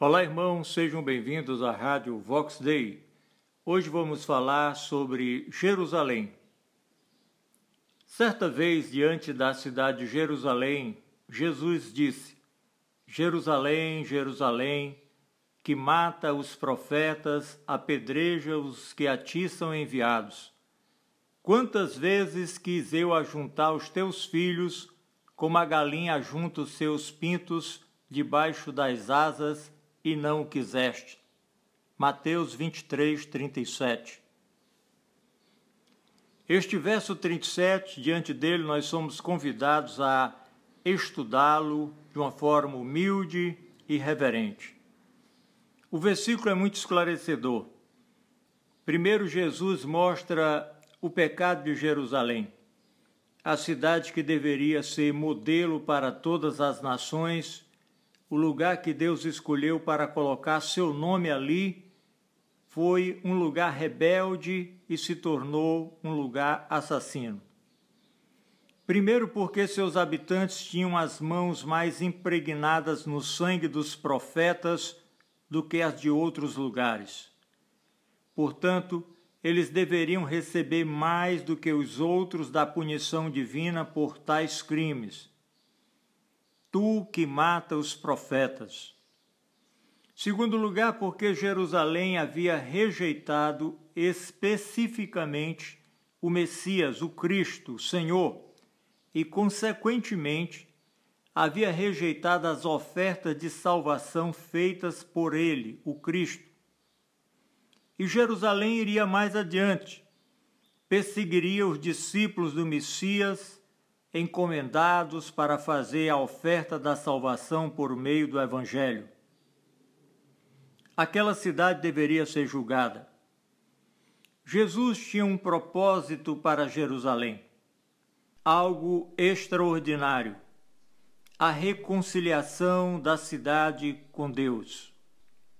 Olá, irmãos, sejam bem-vindos à Rádio Vox Day. Hoje vamos falar sobre Jerusalém. Certa vez, diante da cidade de Jerusalém, Jesus disse: Jerusalém, Jerusalém, que mata os profetas, apedreja os que a ti são enviados. Quantas vezes quis eu ajuntar os teus filhos, como a galinha ajunta os seus pintos debaixo das asas, e não o quiseste. Mateus 23, 37. Este verso 37, diante dele, nós somos convidados a estudá-lo de uma forma humilde e reverente. O versículo é muito esclarecedor. Primeiro, Jesus mostra o pecado de Jerusalém, a cidade que deveria ser modelo para todas as nações, o lugar que Deus escolheu para colocar seu nome ali, foi um lugar rebelde e se tornou um lugar assassino. Primeiro, porque seus habitantes tinham as mãos mais impregnadas no sangue dos profetas do que as de outros lugares. Portanto, eles deveriam receber mais do que os outros da punição divina por tais crimes. Tu que mata os profetas. Segundo lugar, porque Jerusalém havia rejeitado especificamente o Messias, o Cristo, o Senhor, e, consequentemente, havia rejeitado as ofertas de salvação feitas por ele, o Cristo. E Jerusalém iria mais adiante, perseguiria os discípulos do Messias, encomendados para fazer a oferta da salvação por meio do Evangelho. Aquela cidade deveria ser julgada. Jesus tinha um propósito para Jerusalém, algo extraordinário a reconciliação da cidade com Deus.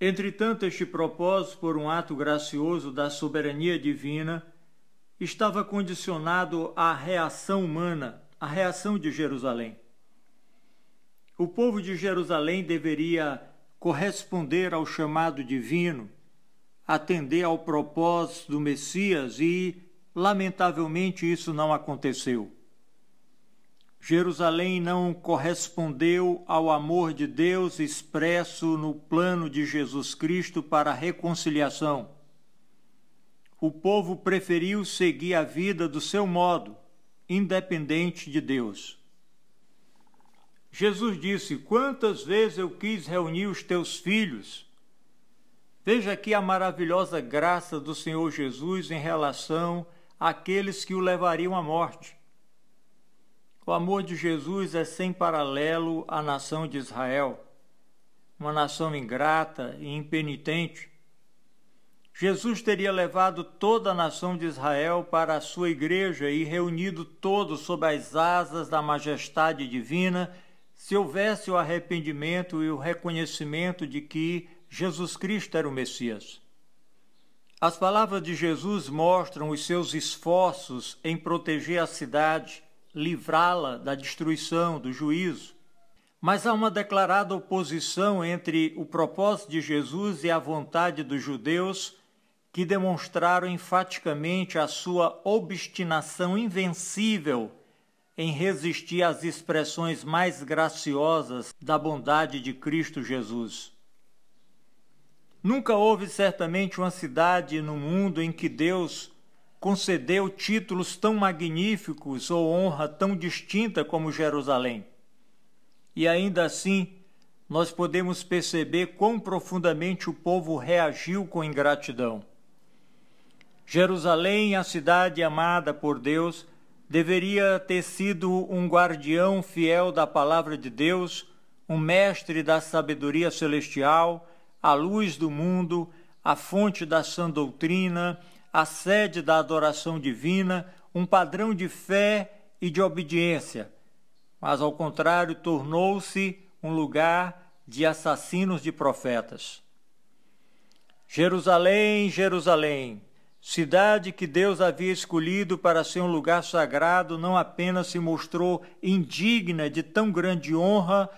Entretanto, este propósito, por um ato gracioso da soberania divina, estava condicionado à reação humana, à reação de Jerusalém. O povo de Jerusalém deveria corresponder ao chamado divino, atender ao propósito do Messias e, lamentavelmente, isso não aconteceu. Jerusalém não correspondeu ao amor de Deus expresso no plano de Jesus Cristo para a reconciliação. O povo preferiu seguir a vida do seu modo, independente de Deus. Jesus disse: Quantas vezes eu quis reunir os teus filhos? Veja aqui a maravilhosa graça do Senhor Jesus em relação àqueles que o levariam à morte. O amor de Jesus é sem paralelo à nação de Israel, uma nação ingrata e impenitente. Jesus teria levado toda a nação de Israel para a sua igreja e reunido todos sob as asas da majestade divina, se houvesse o arrependimento e o reconhecimento de que Jesus Cristo era o Messias. As palavras de Jesus mostram os seus esforços em proteger a cidade livrá-la da destruição, do juízo. Mas há uma declarada oposição entre o propósito de Jesus e a vontade dos judeus, que demonstraram enfaticamente a sua obstinação invencível em resistir às expressões mais graciosas da bondade de Cristo Jesus. Nunca houve certamente uma cidade no mundo em que Deus concedeu títulos tão magníficos ou honra tão distinta como Jerusalém. E ainda assim, nós podemos perceber quão profundamente o povo reagiu com ingratidão. Jerusalém, a cidade amada por Deus, deveria ter sido um guardião fiel da palavra de Deus, um mestre da sabedoria celestial, a luz do mundo, a fonte da sã doutrina, a sede da adoração divina, um padrão de fé e de obediência, mas ao contrário tornou-se um lugar de assassinos de profetas. Jerusalém, Jerusalém, cidade que Deus havia escolhido para ser um lugar sagrado, não apenas se mostrou indigna de tão grande honra,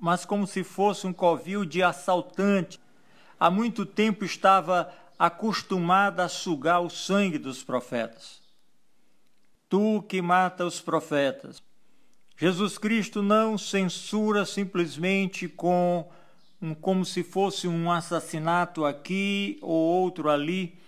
mas como se fosse um covil de assaltante. Há muito tempo estava acostumada a sugar o sangue dos profetas. Tu que mata os profetas. Jesus Cristo não censura simplesmente com um, como se fosse um assassinato aqui ou outro ali,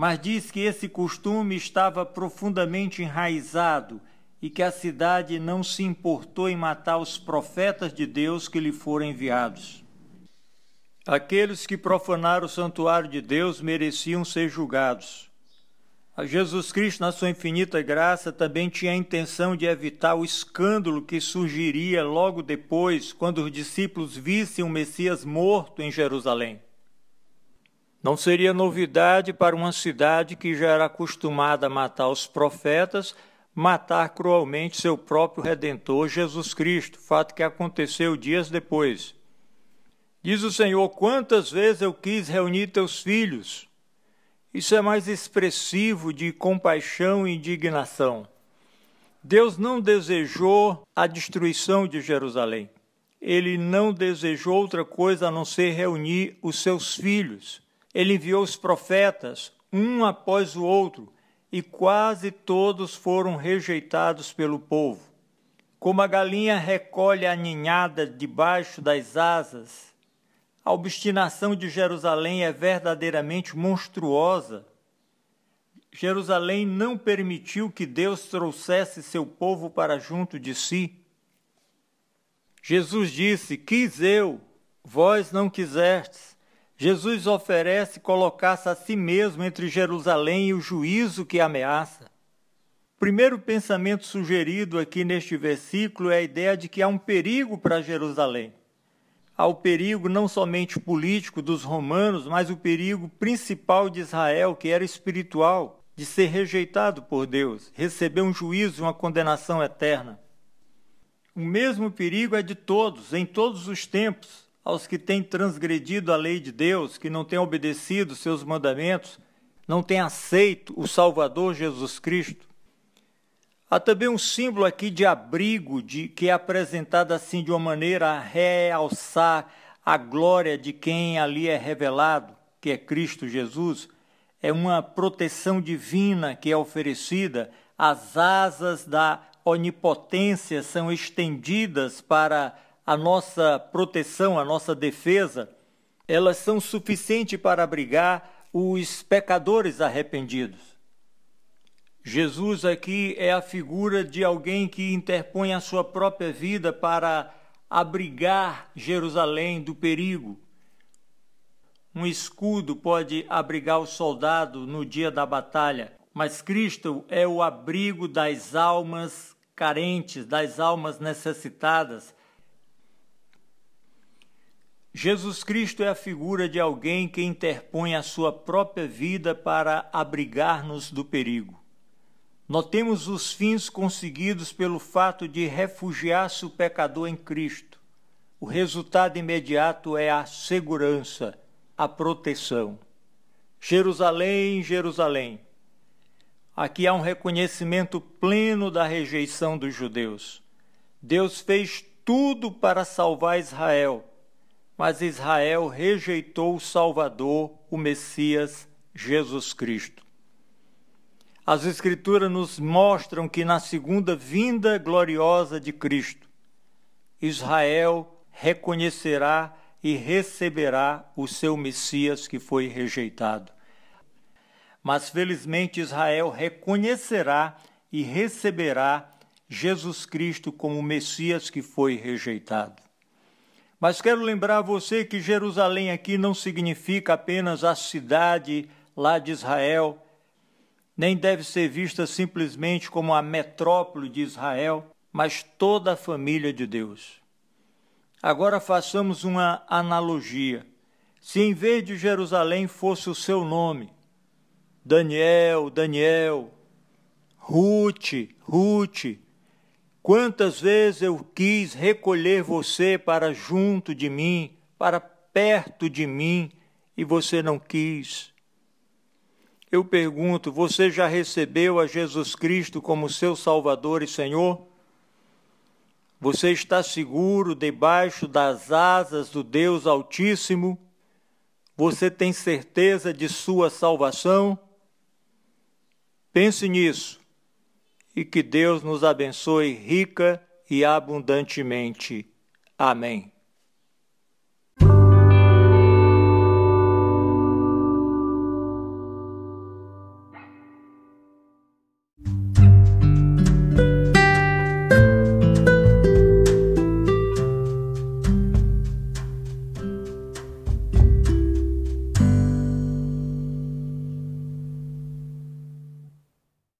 mas diz que esse costume estava profundamente enraizado e que a cidade não se importou em matar os profetas de Deus que lhe foram enviados. Aqueles que profanaram o santuário de Deus mereciam ser julgados. Jesus Cristo, na sua infinita graça, também tinha a intenção de evitar o escândalo que surgiria logo depois, quando os discípulos vissem o Messias morto em Jerusalém. Não seria novidade para uma cidade que já era acostumada a matar os profetas, matar cruelmente seu próprio redentor Jesus Cristo, fato que aconteceu dias depois. Diz o Senhor: Quantas vezes eu quis reunir teus filhos? Isso é mais expressivo de compaixão e indignação. Deus não desejou a destruição de Jerusalém. Ele não desejou outra coisa a não ser reunir os seus filhos ele enviou os profetas, um após o outro, e quase todos foram rejeitados pelo povo. Como a galinha recolhe a ninhada debaixo das asas, a obstinação de Jerusalém é verdadeiramente monstruosa. Jerusalém não permitiu que Deus trouxesse seu povo para junto de si. Jesus disse: Quis eu, vós não quisestes. Jesus oferece colocar-se a si mesmo entre Jerusalém e o juízo que ameaça. O primeiro pensamento sugerido aqui neste versículo é a ideia de que há um perigo para Jerusalém. Há o perigo não somente político dos romanos, mas o perigo principal de Israel, que era espiritual, de ser rejeitado por Deus, receber um juízo uma condenação eterna. O mesmo perigo é de todos, em todos os tempos, aos que têm transgredido a lei de Deus, que não têm obedecido seus mandamentos, não têm aceito o Salvador Jesus Cristo. Há também um símbolo aqui de abrigo, de, que é apresentado assim de uma maneira a realçar a glória de quem ali é revelado, que é Cristo Jesus. É uma proteção divina que é oferecida, as asas da onipotência são estendidas para a nossa proteção, a nossa defesa, elas são suficientes para abrigar os pecadores arrependidos. Jesus aqui é a figura de alguém que interpõe a sua própria vida para abrigar Jerusalém do perigo. Um escudo pode abrigar o soldado no dia da batalha, mas Cristo é o abrigo das almas carentes, das almas necessitadas, Jesus Cristo é a figura de alguém que interpõe a sua própria vida para abrigar-nos do perigo. Notemos os fins conseguidos pelo fato de refugiar-se o pecador em Cristo. O resultado imediato é a segurança, a proteção. Jerusalém, Jerusalém. Aqui há um reconhecimento pleno da rejeição dos judeus. Deus fez tudo para salvar Israel mas Israel rejeitou o Salvador, o Messias, Jesus Cristo. As Escrituras nos mostram que na segunda vinda gloriosa de Cristo, Israel reconhecerá e receberá o seu Messias que foi rejeitado. Mas felizmente Israel reconhecerá e receberá Jesus Cristo como Messias que foi rejeitado. Mas quero lembrar você que Jerusalém aqui não significa apenas a cidade lá de Israel, nem deve ser vista simplesmente como a metrópole de Israel, mas toda a família de Deus. Agora façamos uma analogia. Se em vez de Jerusalém fosse o seu nome, Daniel, Daniel, Ruth, Ruth, Quantas vezes eu quis recolher você para junto de mim, para perto de mim, e você não quis. Eu pergunto: você já recebeu a Jesus Cristo como seu Salvador e Senhor? Você está seguro debaixo das asas do Deus Altíssimo? Você tem certeza de sua salvação? Pense nisso e que Deus nos abençoe rica e abundantemente. Amém.